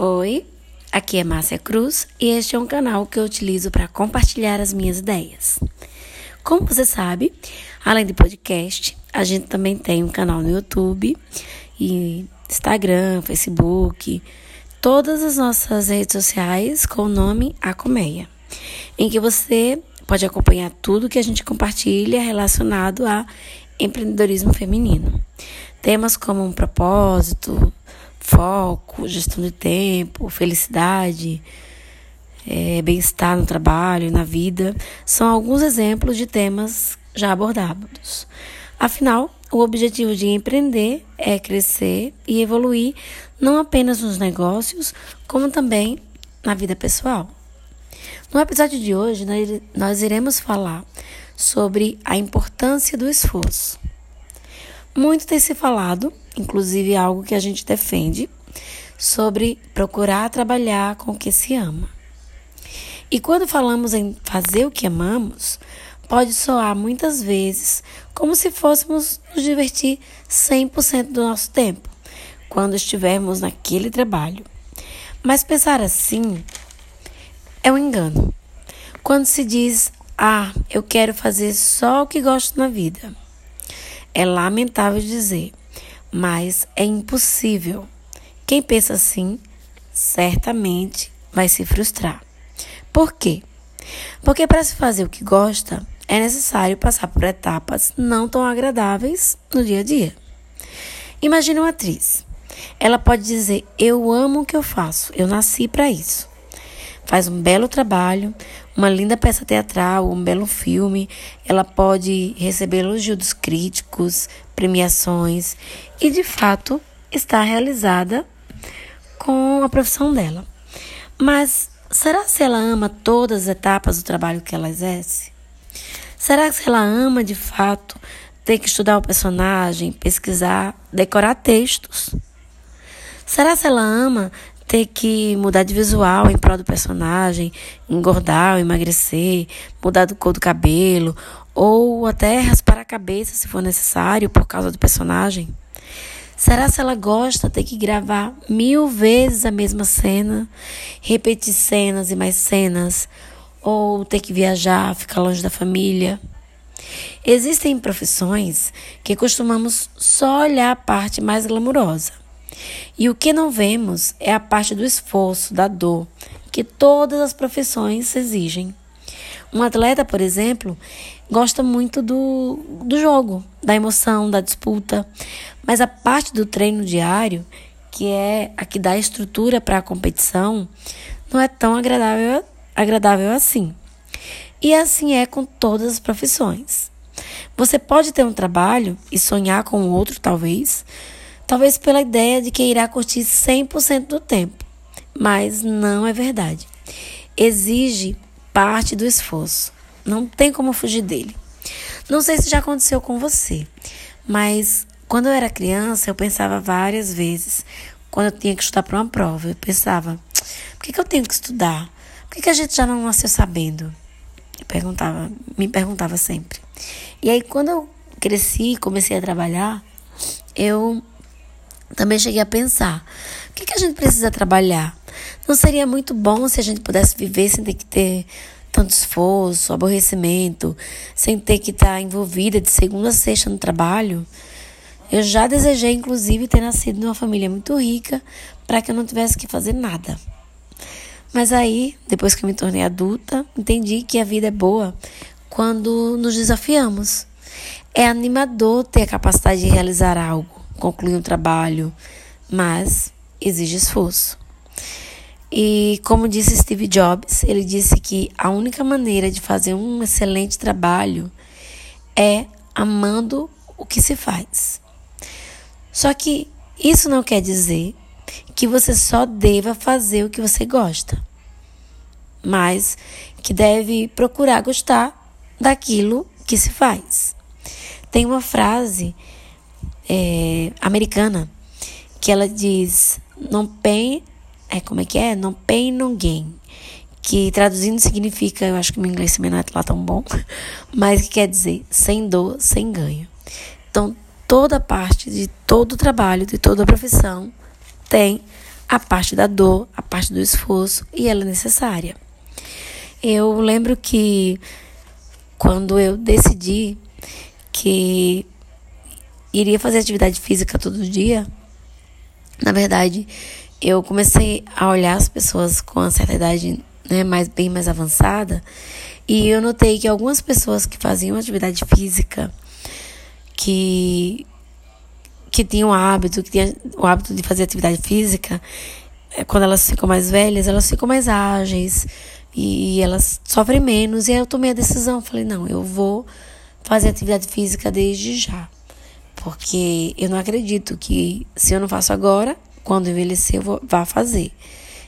Oi, aqui é Márcia Cruz e este é um canal que eu utilizo para compartilhar as minhas ideias. Como você sabe, além de podcast, a gente também tem um canal no YouTube e Instagram, Facebook, todas as nossas redes sociais com o nome A Colmeia, em que você pode acompanhar tudo que a gente compartilha relacionado a empreendedorismo feminino. Temas como um propósito, foco, gestão de tempo, felicidade, é, bem-estar no trabalho na vida são alguns exemplos de temas já abordados. Afinal, o objetivo de empreender é crescer e evoluir não apenas nos negócios, como também na vida pessoal. No episódio de hoje, nós iremos falar sobre a importância do esforço. Muito tem se falado, inclusive algo que a gente defende, sobre procurar trabalhar com o que se ama. E quando falamos em fazer o que amamos, pode soar muitas vezes como se fôssemos nos divertir 100% do nosso tempo, quando estivermos naquele trabalho. Mas pensar assim é um engano. Quando se diz, ah, eu quero fazer só o que gosto na vida. É lamentável dizer, mas é impossível. Quem pensa assim, certamente vai se frustrar. Por quê? Porque para se fazer o que gosta, é necessário passar por etapas não tão agradáveis no dia a dia. Imagine uma atriz. Ela pode dizer: Eu amo o que eu faço, eu nasci para isso. Faz um belo trabalho, uma linda peça teatral, um belo filme, ela pode receber elogios dos críticos, premiações e, de fato, está realizada com a profissão dela. Mas será se ela ama todas as etapas do trabalho que ela exerce? Será que ela ama de fato ter que estudar o personagem, pesquisar, decorar textos? Será se ela ama ter que mudar de visual em prol do personagem, engordar ou emagrecer, mudar do cor do cabelo, ou até raspar a cabeça se for necessário por causa do personagem? Será se ela gosta de ter que gravar mil vezes a mesma cena, repetir cenas e mais cenas, ou ter que viajar, ficar longe da família? Existem profissões que costumamos só olhar a parte mais glamurosa e o que não vemos é a parte do esforço, da dor, que todas as profissões exigem. Um atleta, por exemplo, gosta muito do, do jogo, da emoção, da disputa, mas a parte do treino diário, que é a que dá estrutura para a competição, não é tão agradável, agradável assim. E assim é com todas as profissões. Você pode ter um trabalho e sonhar com outro, talvez, talvez pela ideia de que irá curtir 100% do tempo, mas não é verdade. Exige parte do esforço, não tem como fugir dele. Não sei se já aconteceu com você, mas quando eu era criança, eu pensava várias vezes, quando eu tinha que estudar para uma prova, eu pensava: por que, que eu tenho que estudar? Por que, que a gente já não nasceu sabendo? Eu perguntava, me perguntava sempre. E aí, quando eu cresci, comecei a trabalhar, eu também cheguei a pensar: o que, que a gente precisa trabalhar? Não seria muito bom se a gente pudesse viver sem ter que ter tanto esforço, aborrecimento, sem ter que estar envolvida de segunda a sexta no trabalho? Eu já desejei, inclusive, ter nascido numa família muito rica para que eu não tivesse que fazer nada. Mas aí, depois que eu me tornei adulta, entendi que a vida é boa quando nos desafiamos. É animador ter a capacidade de realizar algo concluir um trabalho, mas exige esforço. E como disse Steve Jobs, ele disse que a única maneira de fazer um excelente trabalho é amando o que se faz. Só que isso não quer dizer que você só deva fazer o que você gosta, mas que deve procurar gostar daquilo que se faz. Tem uma frase é, americana, que ela diz não pain, é como é que é? Não no gain. Que traduzindo significa, eu acho que meu inglês também não é lá tão bom, mas que quer dizer sem dor, sem ganho. Então, toda parte de todo o trabalho, de toda a profissão, tem a parte da dor, a parte do esforço e ela é necessária. Eu lembro que quando eu decidi que iria fazer atividade física todo dia, na verdade, eu comecei a olhar as pessoas com uma certa idade né, mais, bem mais avançada e eu notei que algumas pessoas que faziam atividade física, que, que tinham hábito, que tinham o hábito de fazer atividade física, eh, quando elas ficam mais velhas, elas ficam mais ágeis, e elas sofrem menos. E aí eu tomei a decisão, falei, não, eu vou fazer atividade física desde já. Porque eu não acredito que se eu não faço agora, quando envelhecer eu vou, vá fazer.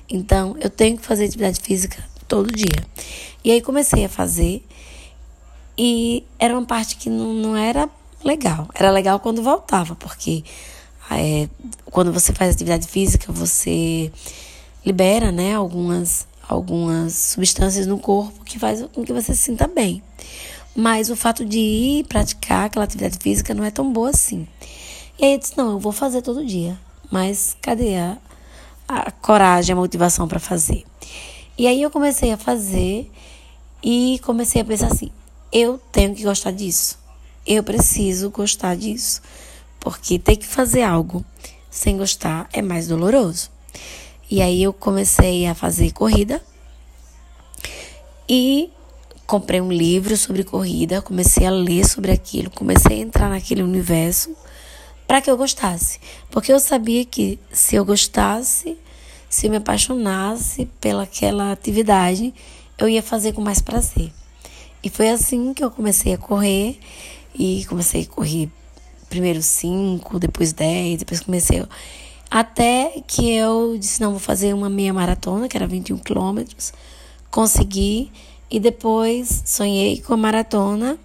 Então, eu tenho que fazer atividade física todo dia. E aí comecei a fazer e era uma parte que não, não era legal. Era legal quando voltava, porque é, quando você faz atividade física, você libera, né, algumas algumas substâncias no corpo que faz com que você se sinta bem. Mas o fato de ir praticar aquela atividade física não é tão boa assim. E aí eu disse: não, eu vou fazer todo dia. Mas cadê a, a coragem, a motivação para fazer? E aí eu comecei a fazer e comecei a pensar assim: eu tenho que gostar disso. Eu preciso gostar disso. Porque ter que fazer algo sem gostar é mais doloroso. E aí eu comecei a fazer corrida e comprei um livro sobre corrida, comecei a ler sobre aquilo, comecei a entrar naquele universo para que eu gostasse. Porque eu sabia que se eu gostasse, se eu me apaixonasse pelaquela atividade, eu ia fazer com mais prazer. E foi assim que eu comecei a correr e comecei a correr primeiro cinco, depois dez, depois comecei até que eu disse, não, vou fazer uma meia maratona, que era 21 quilômetros. Consegui e depois sonhei com a maratona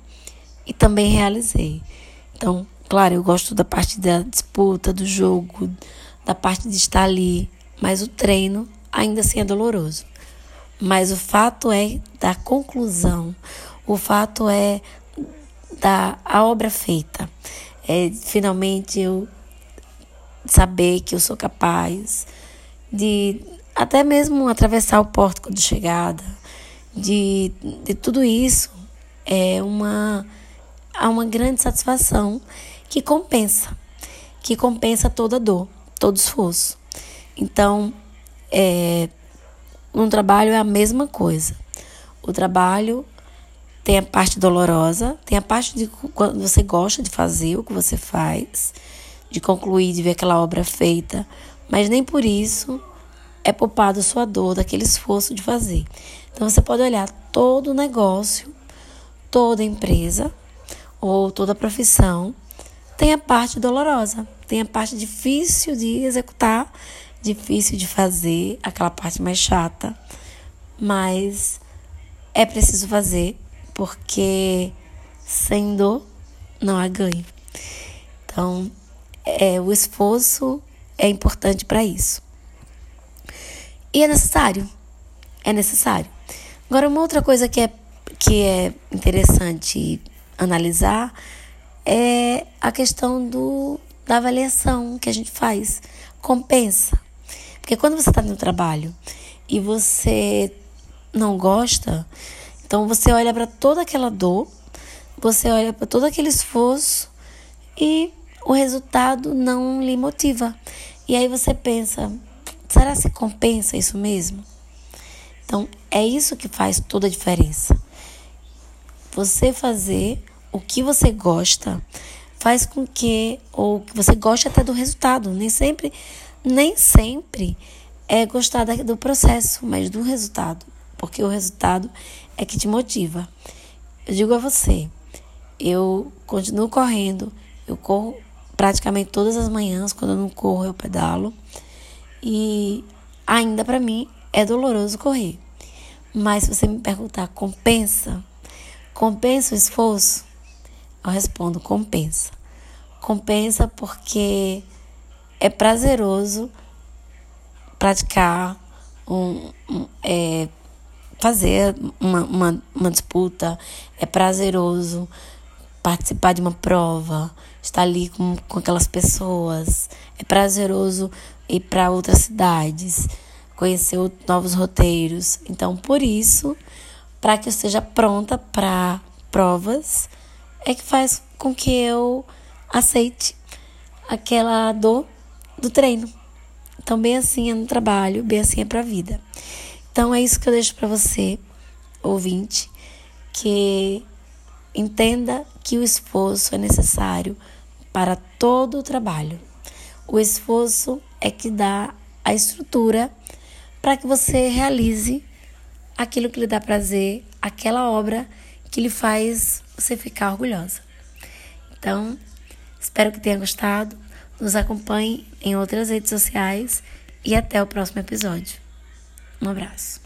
e também realizei. Então, claro, eu gosto da parte da disputa, do jogo, da parte de estar ali, mas o treino ainda assim é doloroso. Mas o fato é da conclusão, o fato é da a obra feita. É, finalmente eu saber que eu sou capaz de até mesmo atravessar o pórtico de chegada, de, de tudo isso é uma, há uma grande satisfação que compensa, que compensa toda dor, todo esforço. Então, é, no trabalho é a mesma coisa. O trabalho tem a parte dolorosa, tem a parte de quando você gosta de fazer o que você faz, de concluir, de ver aquela obra feita, mas nem por isso é poupado sua dor daquele esforço de fazer. Então você pode olhar todo negócio, toda empresa ou toda profissão tem a parte dolorosa, tem a parte difícil de executar, difícil de fazer, aquela parte mais chata, mas é preciso fazer porque sem dor não há ganho. Então, é, o esforço é importante para isso. E é necessário. É necessário. Agora, uma outra coisa que é, que é interessante analisar é a questão do, da avaliação que a gente faz. Compensa. Porque quando você está no trabalho e você não gosta, então você olha para toda aquela dor, você olha para todo aquele esforço e o resultado não lhe motiva. E aí você pensa: será que compensa isso mesmo? Então, é isso que faz toda a diferença. Você fazer o que você gosta faz com que ou que você goste até do resultado, nem sempre nem sempre é gostar do processo, mas do resultado, porque o resultado é que te motiva. Eu digo a você, eu continuo correndo, eu corro praticamente todas as manhãs, quando eu não corro, eu pedalo. E ainda para mim é doloroso correr. Mas se você me perguntar, compensa? Compensa o esforço? Eu respondo, compensa. Compensa porque é prazeroso praticar, um, um é, fazer uma, uma, uma disputa, é prazeroso participar de uma prova, estar ali com, com aquelas pessoas. É prazeroso ir para outras cidades, conhecer novos roteiros. Então, por isso, para que eu esteja pronta para provas, é que faz com que eu aceite aquela dor do treino. Então, bem assim é no trabalho, bem assim é para a vida. Então, é isso que eu deixo para você, ouvinte, que entenda que o esforço é necessário para todo o trabalho. O esforço é que dá a estrutura para que você realize aquilo que lhe dá prazer, aquela obra que lhe faz você ficar orgulhosa. Então, espero que tenha gostado. Nos acompanhe em outras redes sociais e até o próximo episódio. Um abraço.